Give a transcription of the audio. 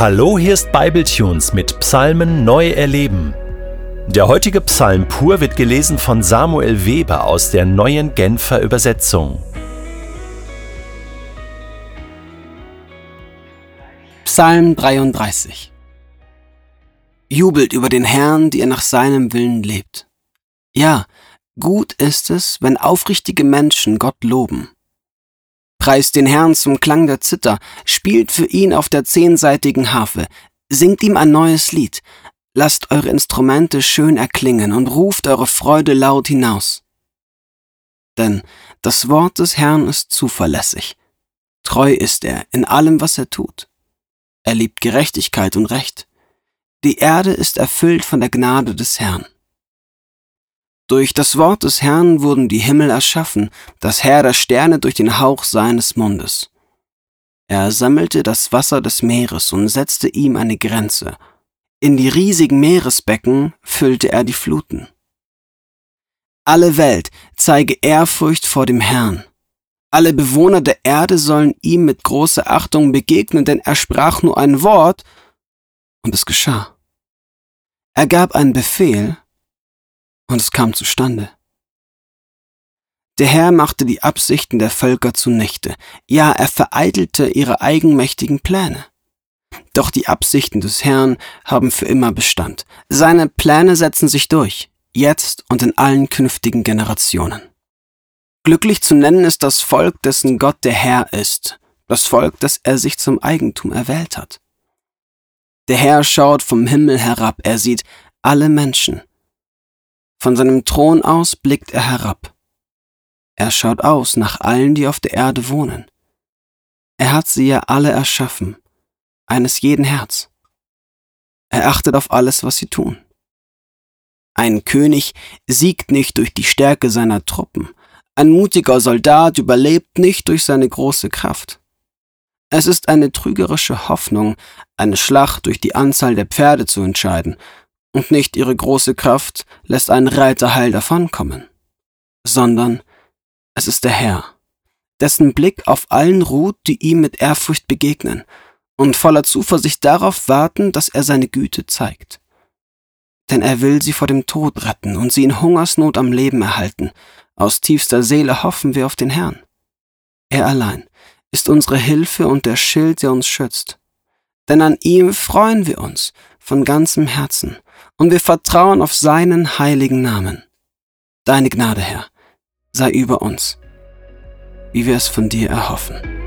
Hallo, hier ist Bibletunes mit Psalmen neu erleben. Der heutige Psalm pur wird gelesen von Samuel Weber aus der neuen Genfer Übersetzung. Psalm 33 Jubelt über den Herrn, die er nach seinem Willen lebt. Ja, gut ist es, wenn aufrichtige Menschen Gott loben. Preist den Herrn zum Klang der Zither, spielt für ihn auf der zehnseitigen Harfe, singt ihm ein neues Lied, lasst eure Instrumente schön erklingen und ruft eure Freude laut hinaus. Denn das Wort des Herrn ist zuverlässig, treu ist er in allem, was er tut. Er liebt Gerechtigkeit und Recht. Die Erde ist erfüllt von der Gnade des Herrn. Durch das Wort des Herrn wurden die Himmel erschaffen, das Herr der Sterne durch den Hauch seines Mundes. Er sammelte das Wasser des Meeres und setzte ihm eine Grenze. In die riesigen Meeresbecken füllte er die Fluten. Alle Welt zeige Ehrfurcht vor dem Herrn. Alle Bewohner der Erde sollen ihm mit großer Achtung begegnen, denn er sprach nur ein Wort, und es geschah. Er gab einen Befehl, und es kam zustande. Der Herr machte die Absichten der Völker zunichte, ja, er vereitelte ihre eigenmächtigen Pläne. Doch die Absichten des Herrn haben für immer Bestand. Seine Pläne setzen sich durch, jetzt und in allen künftigen Generationen. Glücklich zu nennen ist das Volk, dessen Gott der Herr ist, das Volk, das er sich zum Eigentum erwählt hat. Der Herr schaut vom Himmel herab, er sieht alle Menschen, von seinem Thron aus blickt er herab. Er schaut aus nach allen, die auf der Erde wohnen. Er hat sie ja alle erschaffen, eines jeden Herz. Er achtet auf alles, was sie tun. Ein König siegt nicht durch die Stärke seiner Truppen, ein mutiger Soldat überlebt nicht durch seine große Kraft. Es ist eine trügerische Hoffnung, eine Schlacht durch die Anzahl der Pferde zu entscheiden und nicht ihre große Kraft lässt einen Reiter heil davonkommen, sondern es ist der Herr, dessen Blick auf allen ruht, die ihm mit Ehrfurcht begegnen und voller Zuversicht darauf warten, dass er seine Güte zeigt. Denn er will sie vor dem Tod retten und sie in Hungersnot am Leben erhalten. Aus tiefster Seele hoffen wir auf den Herrn. Er allein ist unsere Hilfe und der Schild, der uns schützt. Denn an ihm freuen wir uns von ganzem Herzen und wir vertrauen auf seinen heiligen Namen. Deine Gnade, Herr, sei über uns, wie wir es von dir erhoffen.